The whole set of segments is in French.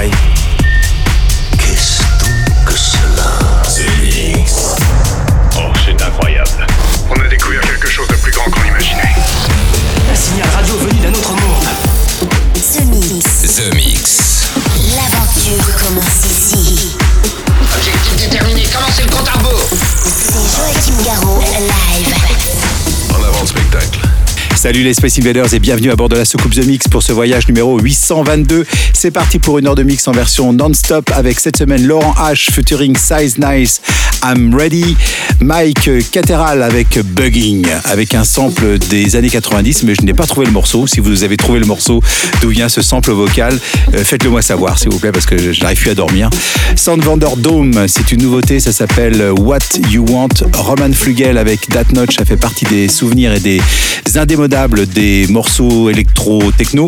Bye. Salut les Space Invaders et bienvenue à bord de la soucoupe The Mix pour ce voyage numéro 822. C'est parti pour une heure de mix en version non-stop avec cette semaine Laurent H featuring Size Nice, I'm Ready, Mike Cateral avec Bugging, avec un sample des années 90, mais je n'ai pas trouvé le morceau. Si vous avez trouvé le morceau, d'où vient ce sample vocal, euh, faites-le moi savoir s'il vous plaît parce que je, n'arrive plus à dormir. Soundvander Dome, c'est une nouveauté, ça s'appelle What You Want. Roman Flugel avec That Notch, ça fait partie des souvenirs et des indémodables des morceaux électro-techno.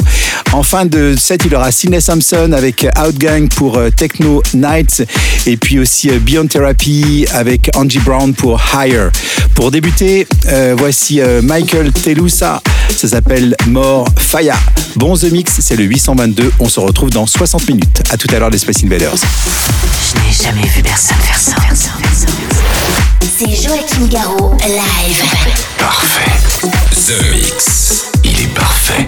En fin de set, il y aura Sidney Sampson avec Outgang pour euh, Techno Nights et puis aussi euh, Beyond Therapy avec Angie Brown pour Higher. Pour débuter, euh, voici euh, Michael Telusa, ça s'appelle More Faya. Bon The Mix, c'est le 822, on se retrouve dans 60 minutes. À tout à l'heure les Space Invaders. Je n'ai jamais vu personne faire ça. C'est Joachim Garraud, live. Parfait. The Mix. Il est parfait.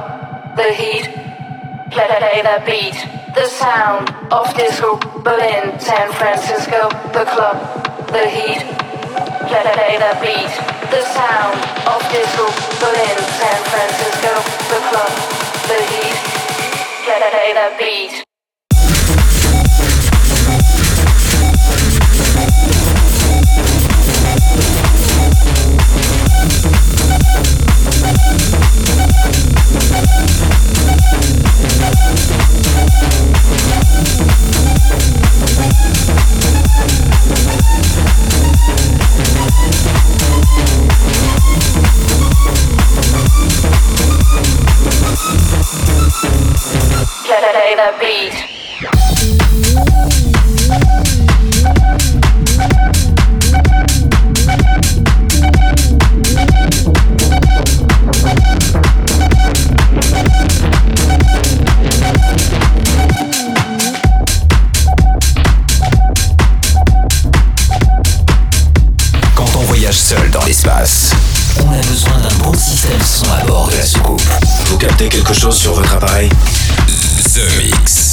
The club, the heat, play that beat. The sound of disco, Berlin, San Francisco, the club, the heat, play that beat. The sound of disco, Berlin, San Francisco, the club, the heat, play that beat. Play the beat. seul dans l'espace. On a besoin d'un bon système son à bord de la soucoupe. Vous captez quelque chose sur votre appareil? The Mix.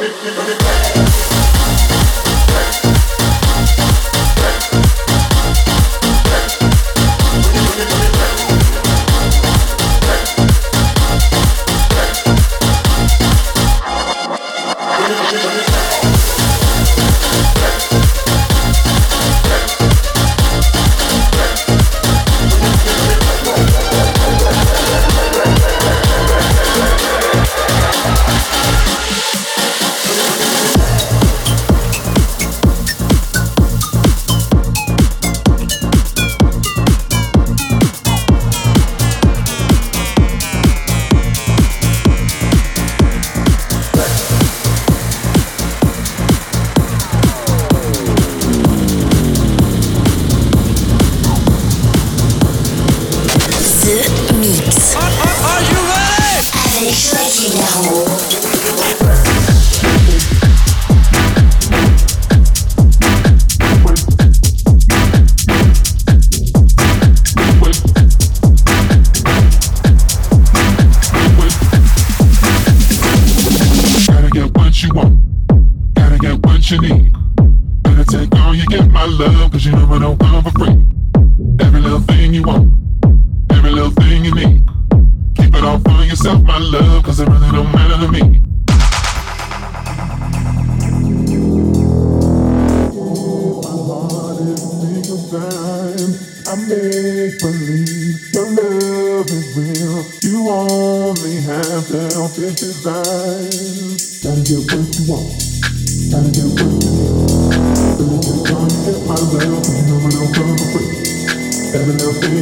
Mix, mix, mix, mix.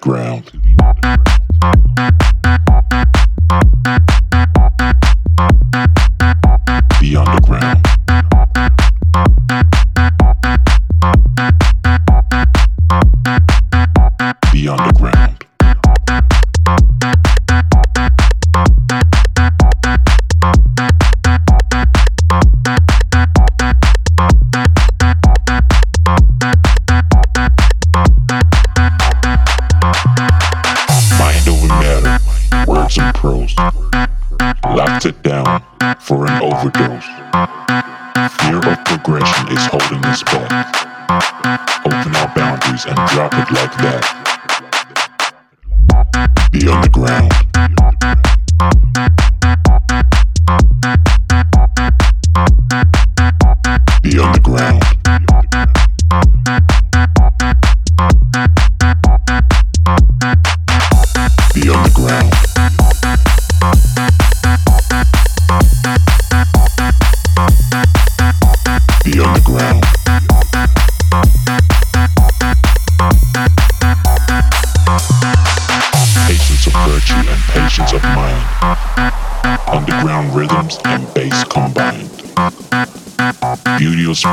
ground.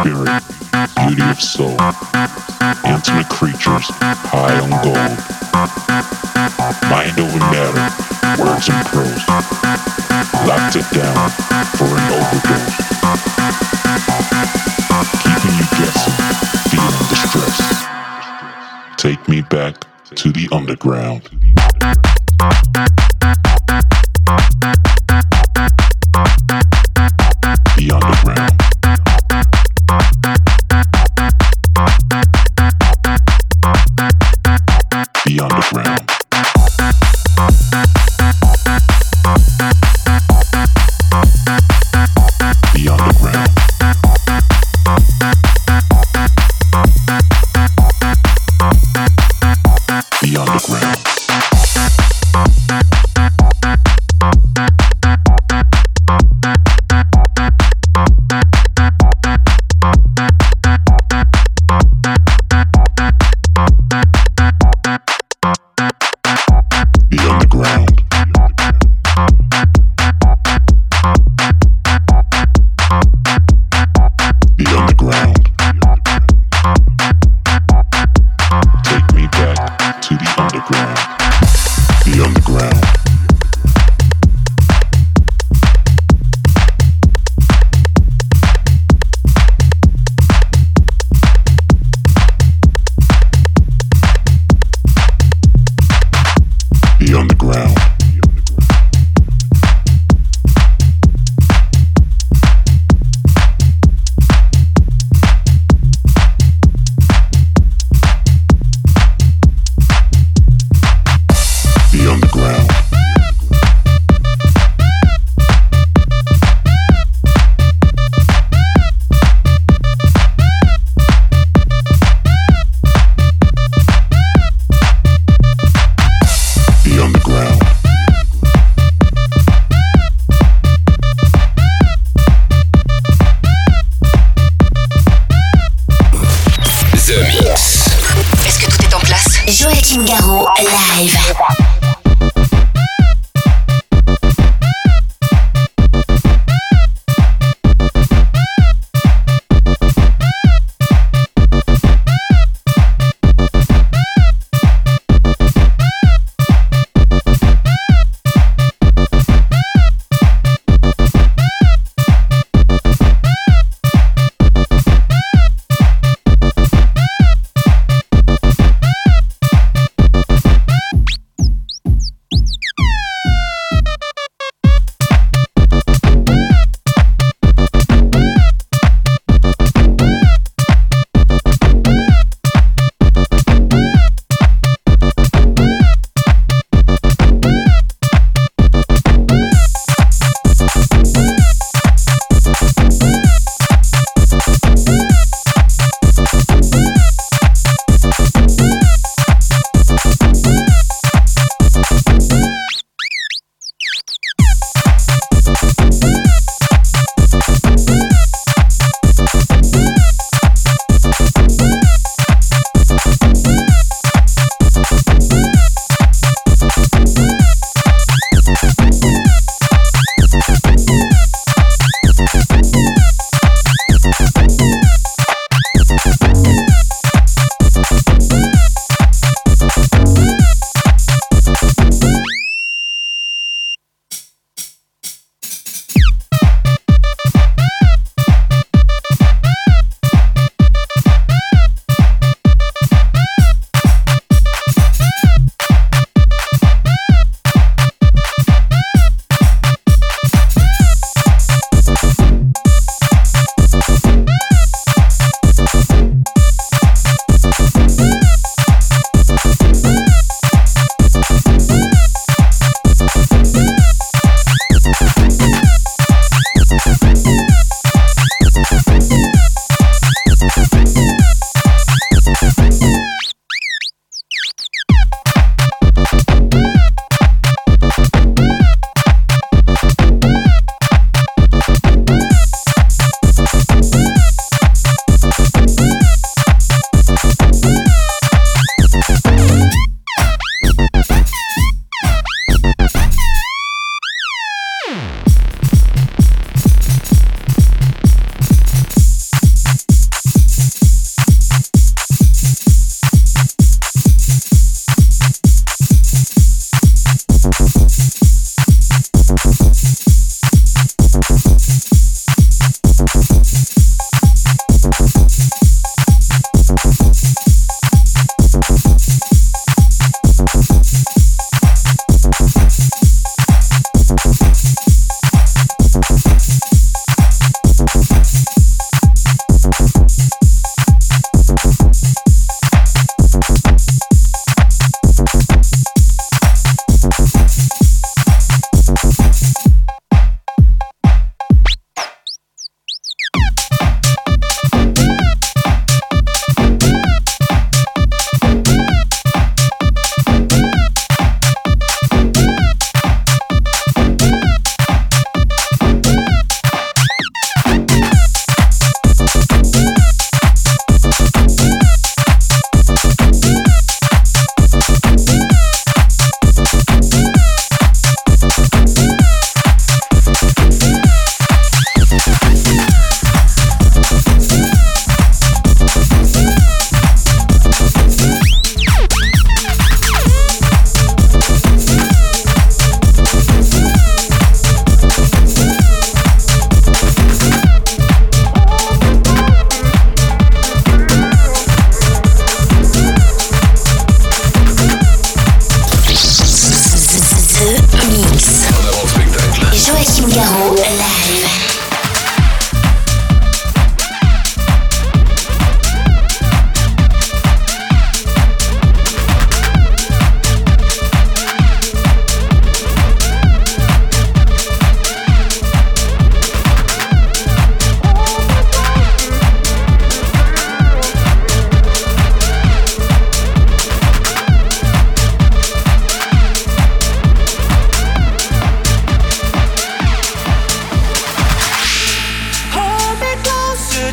spirit, beauty of soul, intimate creatures high on gold, mind over matter, words and prose, locked it down. Around.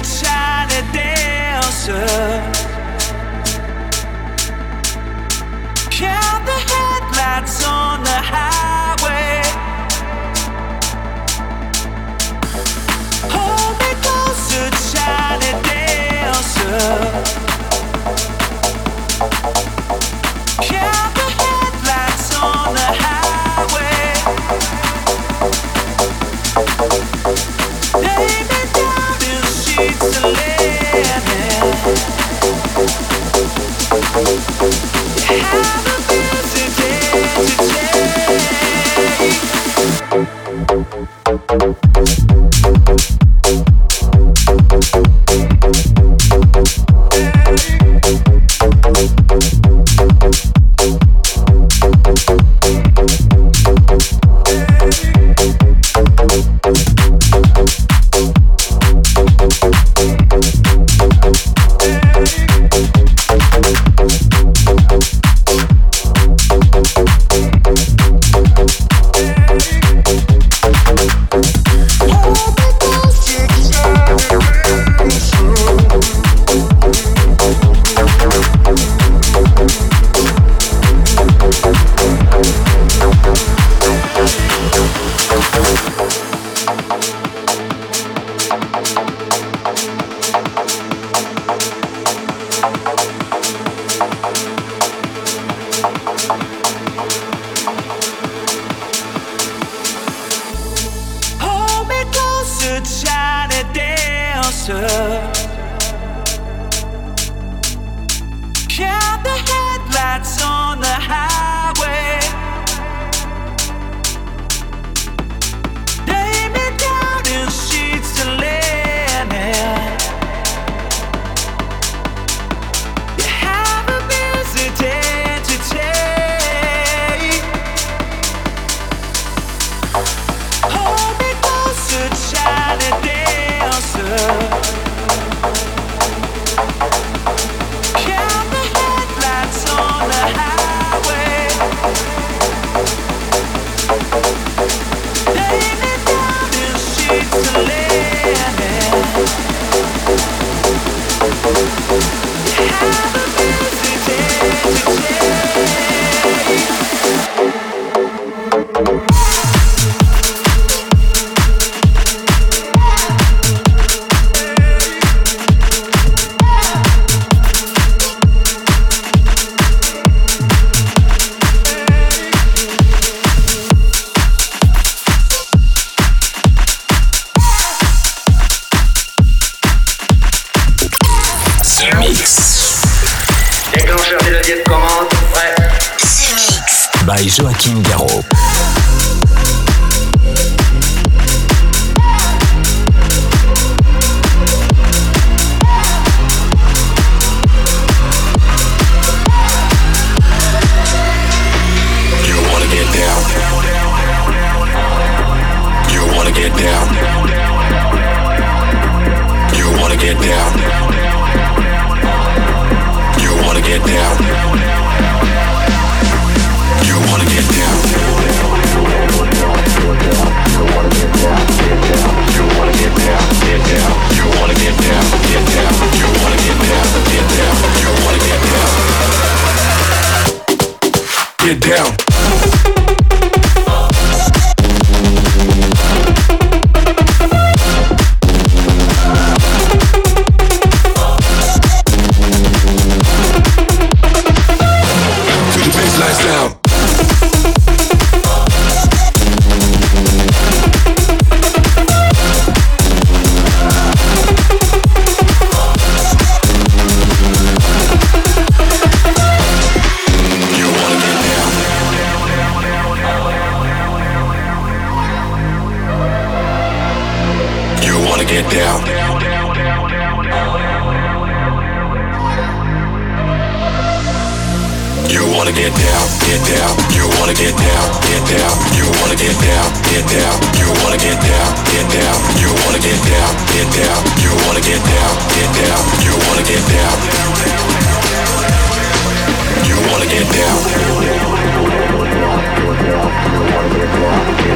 try to dance. get down. get down. You wanna get down, get down. You wanna get down, get down. You wanna get down, get down. You wanna get down, get down. You wanna get down, get down. You wanna get down, get down. You wanna get down. You wanna get down.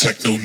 techno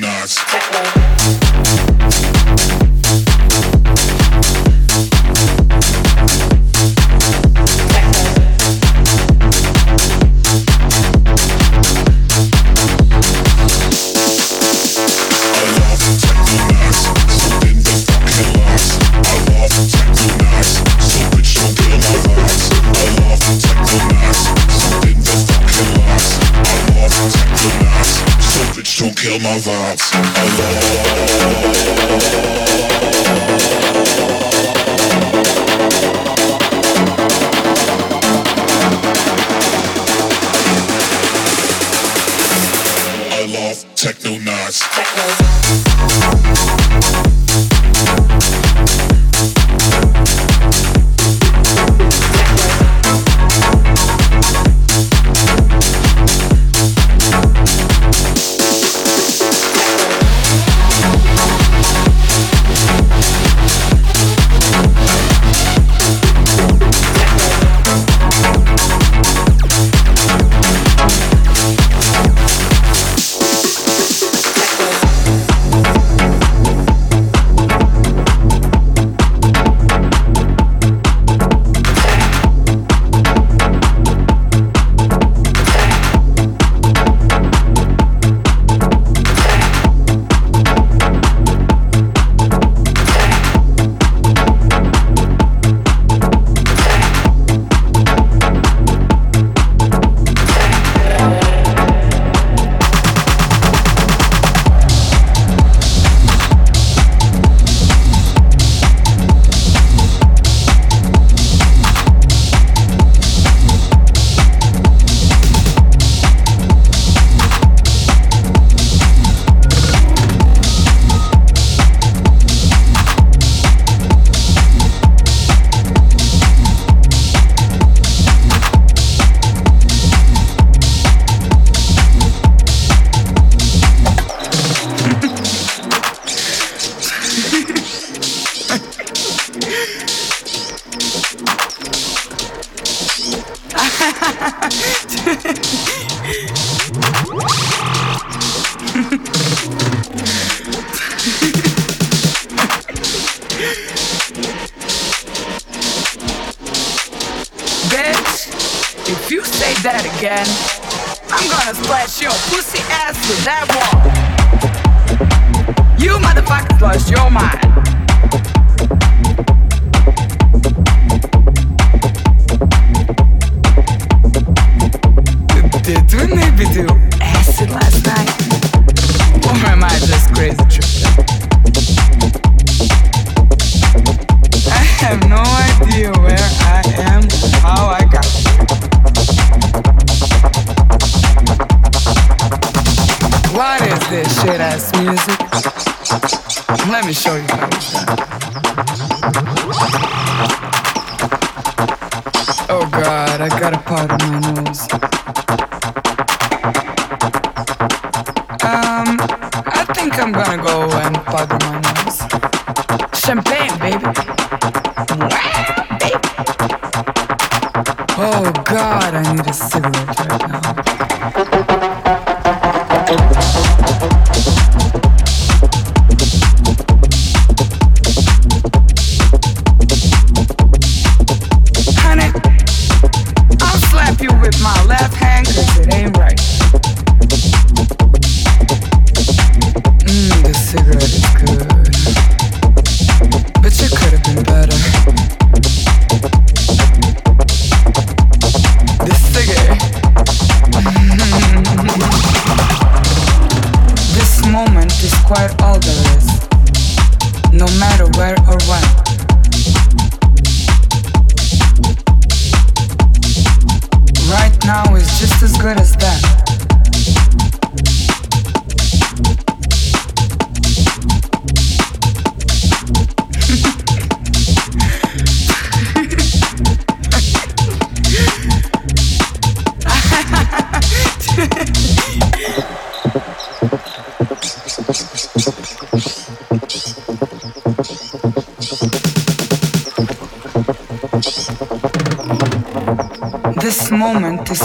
God, I need a cigarette.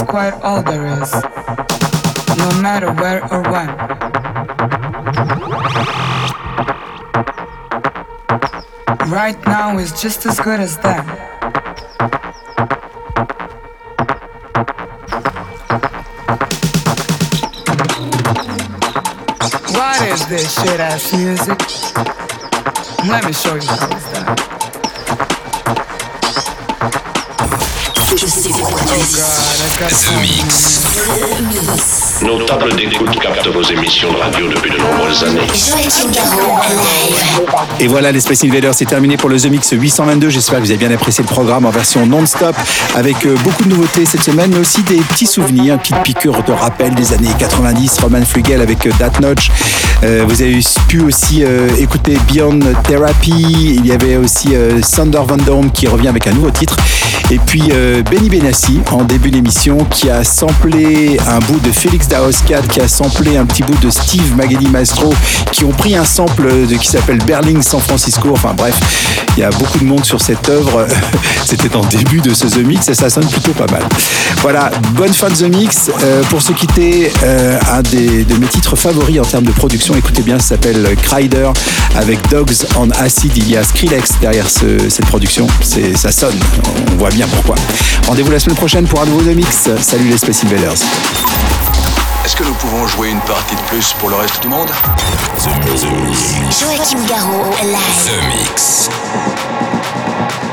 Quite all there is, no matter where or when. Right now is just as good as then. What is this shit ass music? Let me show you The Mix. The Mix. Nos tables d'écoute captent vos émissions de radio depuis de nombreuses années. Et voilà, les Space Invaders, c'est terminé pour le The Mix 822. J'espère que vous avez bien apprécié le programme en version non-stop avec euh, beaucoup de nouveautés cette semaine, mais aussi des petits souvenirs, une petite piqûre de rappel des années 90. Roman Flugel avec euh, That Notch. Euh, vous avez pu aussi écouter Beyond Therapy. Il y avait aussi Sander Van Dorn qui revient avec un nouveau titre. Et puis Benny Benassi en début d'émission qui a samplé un bout de Félix Daoscade, qui a samplé un petit bout de Steve Magali Maestro, qui ont pris un sample qui s'appelle Berling San Francisco. Enfin bref, il y a beaucoup de monde sur cette œuvre. C'était en début de ce The Mix et ça sonne plutôt pas mal. Voilà, bonne fin de The Mix. Euh, pour se quitter, euh, un des, de mes titres favoris en termes de production, écoutez bien, ça s'appelle Crider avec Dogs on Acid. Il y a Skrillex derrière ce- cette production. Ça sonne, on voit bien pourquoi. Rendez-vous la semaine prochaine pour un nouveau The Mix. Salut les Space Invaders. Est-ce que nous pouvons jouer une partie de plus pour le reste du monde? Joachim Garraud, live. The Mix. The Mix. The Mix.